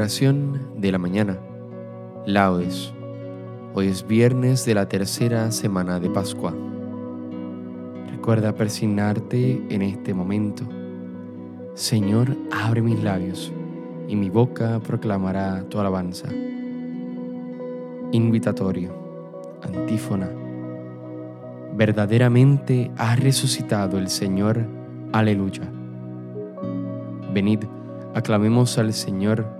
Oración de la mañana. Laudes. Hoy es viernes de la tercera semana de Pascua. Recuerda persignarte en este momento. Señor, abre mis labios y mi boca proclamará tu alabanza. Invitatorio. Antífona. Verdaderamente ha resucitado el Señor. Aleluya. Venid, aclamemos al Señor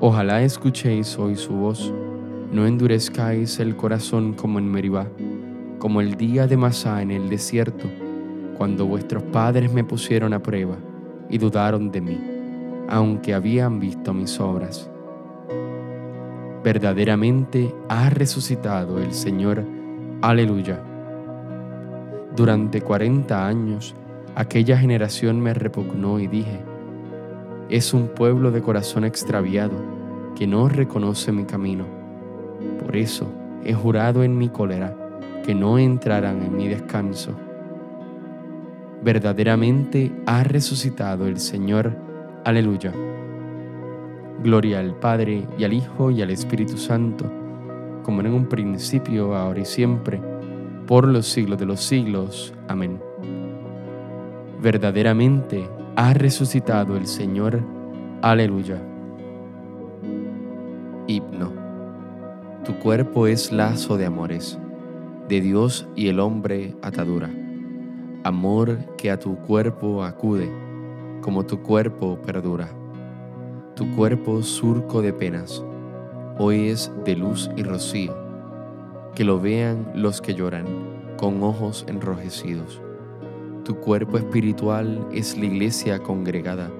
Ojalá escuchéis hoy su voz, no endurezcáis el corazón como en Meribá, como el día de Masá en el desierto, cuando vuestros padres me pusieron a prueba y dudaron de mí, aunque habían visto mis obras. Verdaderamente ha resucitado el Señor. Aleluya. Durante cuarenta años aquella generación me repugnó y dije, es un pueblo de corazón extraviado que no reconoce mi camino. Por eso he jurado en mi cólera que no entrarán en mi descanso. Verdaderamente ha resucitado el Señor. Aleluya. Gloria al Padre y al Hijo y al Espíritu Santo, como en un principio, ahora y siempre, por los siglos de los siglos. Amén. Verdaderamente ha resucitado el Señor. Aleluya. Himno. Tu cuerpo es lazo de amores, de Dios y el hombre atadura. Amor que a tu cuerpo acude, como tu cuerpo perdura. Tu cuerpo surco de penas, hoy es de luz y rocío. Que lo vean los que lloran, con ojos enrojecidos tu cuerpo espiritual es la iglesia congregada,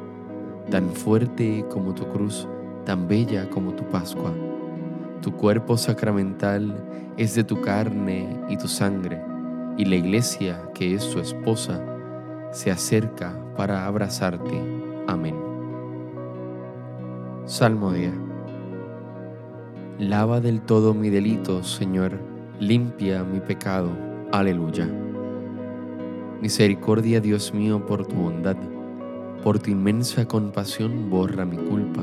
tan fuerte como tu cruz, tan bella como tu Pascua. Tu cuerpo sacramental es de tu carne y tu sangre, y la iglesia, que es tu esposa, se acerca para abrazarte. Amén. Salmo día. Lava del todo mi delito, Señor, limpia mi pecado. Aleluya. Misericordia, Dios mío, por tu bondad, por tu inmensa compasión, borra mi culpa,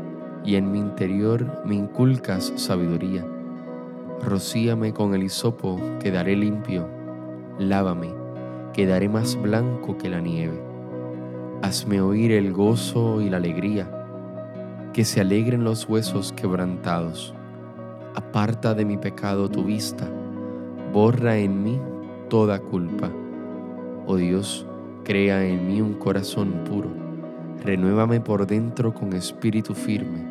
y en mi interior me inculcas sabiduría. Rocíame con el hisopo, quedaré limpio. Lávame, quedaré más blanco que la nieve. Hazme oír el gozo y la alegría, que se alegren los huesos quebrantados. Aparta de mi pecado tu vista, borra en mí toda culpa. Oh Dios, Crea en mí un corazón puro, renuévame por dentro con espíritu firme.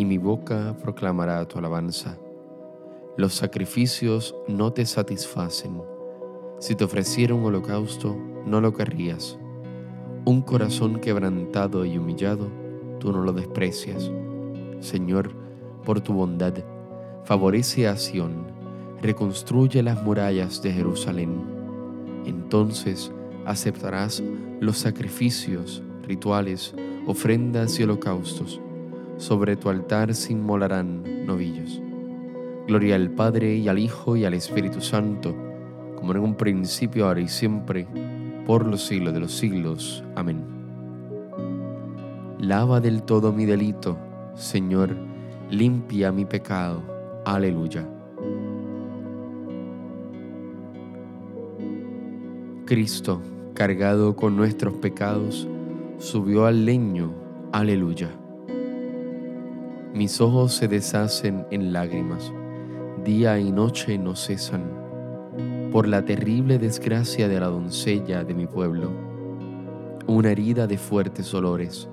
y mi boca proclamará tu alabanza. Los sacrificios no te satisfacen, Si te ofreciera un holocausto, no lo querrías. Un corazón quebrantado y humillado, tú no lo desprecias. Señor, por tu bondad, favorece a Sión, reconstruye las murallas de Jerusalén. Entonces aceptarás los sacrificios, rituales, ofrendas y holocaustos. Sobre tu altar se inmolarán novillos. Gloria al Padre y al Hijo y al Espíritu Santo, como en un principio, ahora y siempre, por los siglos de los siglos. Amén. Lava del todo mi delito, Señor, limpia mi pecado. Aleluya. Cristo, cargado con nuestros pecados, subió al leño. Aleluya. Mis ojos se deshacen en lágrimas, día y noche no cesan por la terrible desgracia de la doncella de mi pueblo, una herida de fuertes olores.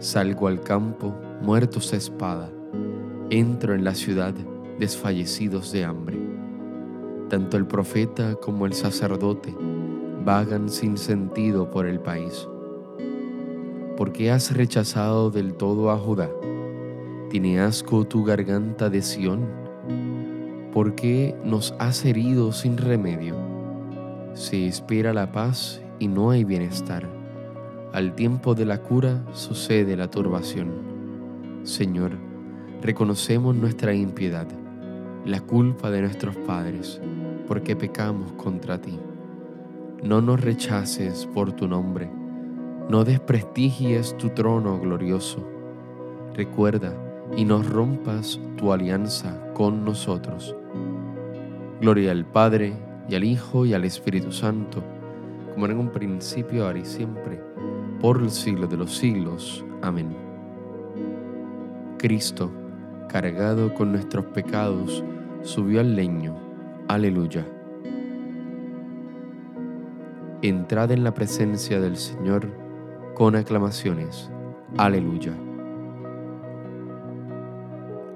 Salgo al campo, muertos a espada, entro en la ciudad, desfallecidos de hambre. Tanto el profeta como el sacerdote vagan sin sentido por el país. ¿Por qué has rechazado del todo a Judá? ¿Tiene asco tu garganta de Sión? ¿Por qué nos has herido sin remedio? Se espera la paz y no hay bienestar. Al tiempo de la cura sucede la turbación. Señor, reconocemos nuestra impiedad, la culpa de nuestros padres, porque pecamos contra ti. No nos rechaces por tu nombre, no desprestigies tu trono glorioso. Recuerda y no rompas tu alianza con nosotros. Gloria al Padre, y al Hijo, y al Espíritu Santo, como en un principio, ahora y siempre, por el siglo de los siglos. Amén. Cristo, cargado con nuestros pecados, subió al leño. Aleluya. Entrad en la presencia del Señor con aclamaciones. Aleluya.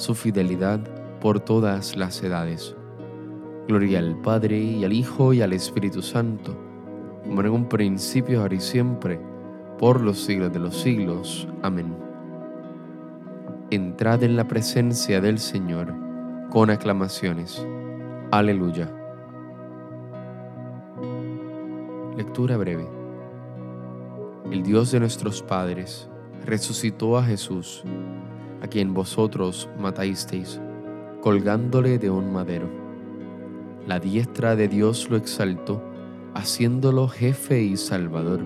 su fidelidad por todas las edades. Gloria al Padre y al Hijo y al Espíritu Santo, como en un principio, ahora y siempre, por los siglos de los siglos. Amén. Entrad en la presencia del Señor con aclamaciones. Aleluya. Lectura breve. El Dios de nuestros padres resucitó a Jesús a quien vosotros matasteis, colgándole de un madero. La diestra de Dios lo exaltó, haciéndolo jefe y salvador,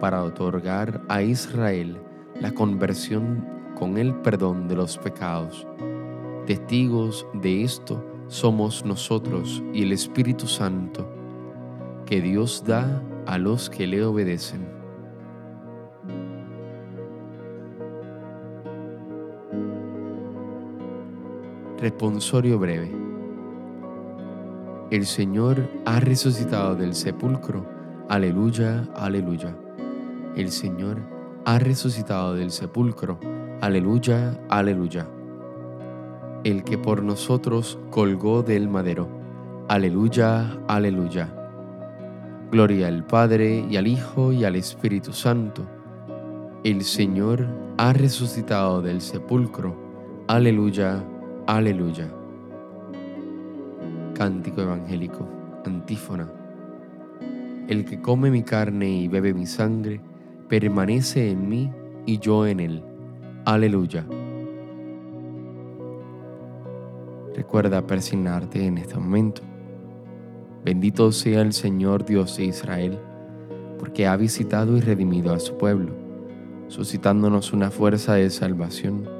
para otorgar a Israel la conversión con el perdón de los pecados. Testigos de esto somos nosotros y el Espíritu Santo, que Dios da a los que le obedecen. Responsorio breve. El Señor ha resucitado del sepulcro. Aleluya, aleluya. El Señor ha resucitado del sepulcro. Aleluya, aleluya. El que por nosotros colgó del madero. Aleluya, aleluya. Gloria al Padre y al Hijo y al Espíritu Santo. El Señor ha resucitado del sepulcro. Aleluya, Aleluya. Cántico evangélico, antífona. El que come mi carne y bebe mi sangre, permanece en mí y yo en él. Aleluya. Recuerda persignarte en este momento. Bendito sea el Señor Dios de Israel, porque ha visitado y redimido a su pueblo, suscitándonos una fuerza de salvación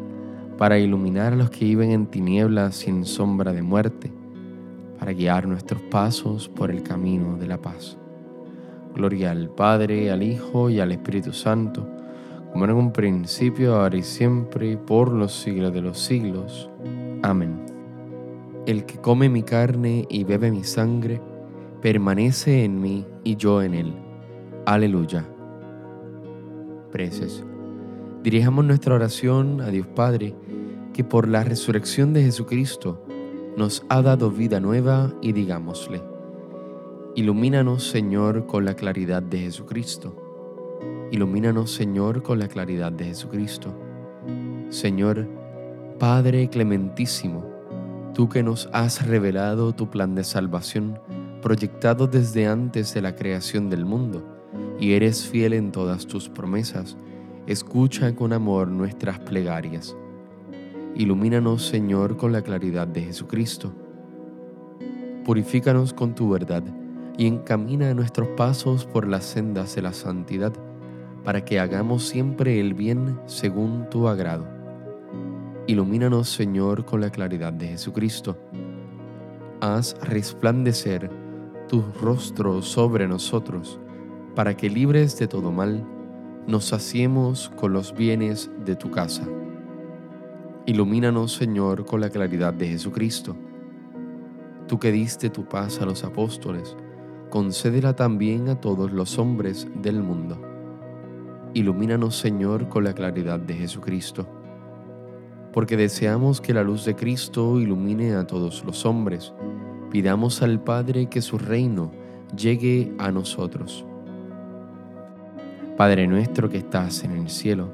para iluminar a los que viven en tinieblas sin sombra de muerte para guiar nuestros pasos por el camino de la paz. Gloria al Padre, al Hijo y al Espíritu Santo, como en un principio, ahora y siempre, por los siglos de los siglos. Amén. El que come mi carne y bebe mi sangre, permanece en mí y yo en él. Aleluya. Preces. Dirijamos nuestra oración a Dios Padre, que por la resurrección de Jesucristo, nos ha dado vida nueva y digámosle, ilumínanos Señor con la claridad de Jesucristo. Ilumínanos Señor con la claridad de Jesucristo. Señor, Padre clementísimo, tú que nos has revelado tu plan de salvación proyectado desde antes de la creación del mundo, y eres fiel en todas tus promesas, escucha con amor nuestras plegarias Ilumínanos, Señor, con la claridad de Jesucristo. Purifícanos con tu verdad y encamina nuestros pasos por las sendas de la santidad, para que hagamos siempre el bien según tu agrado. Ilumínanos, Señor, con la claridad de Jesucristo. Haz resplandecer tu rostro sobre nosotros, para que libres de todo mal, nos saciemos con los bienes de tu casa. Ilumínanos, Señor, con la claridad de Jesucristo. Tú que diste tu paz a los apóstoles, concédela también a todos los hombres del mundo. Ilumínanos, Señor, con la claridad de Jesucristo. Porque deseamos que la luz de Cristo ilumine a todos los hombres, pidamos al Padre que su reino llegue a nosotros. Padre nuestro que estás en el cielo,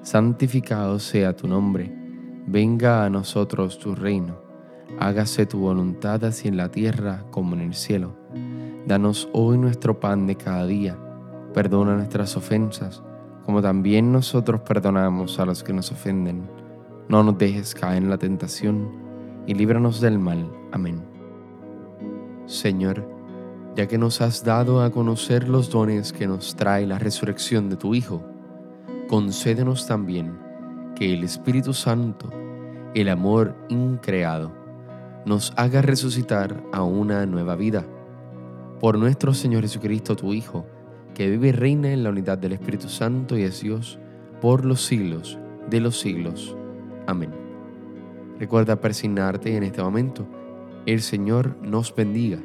santificado sea tu nombre Venga a nosotros tu reino, hágase tu voluntad así en la tierra como en el cielo. Danos hoy nuestro pan de cada día, perdona nuestras ofensas, como también nosotros perdonamos a los que nos ofenden. No nos dejes caer en la tentación, y líbranos del mal. Amén. Señor, ya que nos has dado a conocer los dones que nos trae la resurrección de tu Hijo, concédenos también que el Espíritu Santo, el amor increado, nos haga resucitar a una nueva vida. Por nuestro Señor Jesucristo, tu Hijo, que vive y reina en la unidad del Espíritu Santo y es Dios por los siglos de los siglos. Amén. Recuerda persignarte en este momento. El Señor nos bendiga,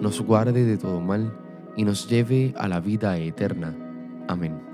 nos guarde de todo mal y nos lleve a la vida eterna. Amén.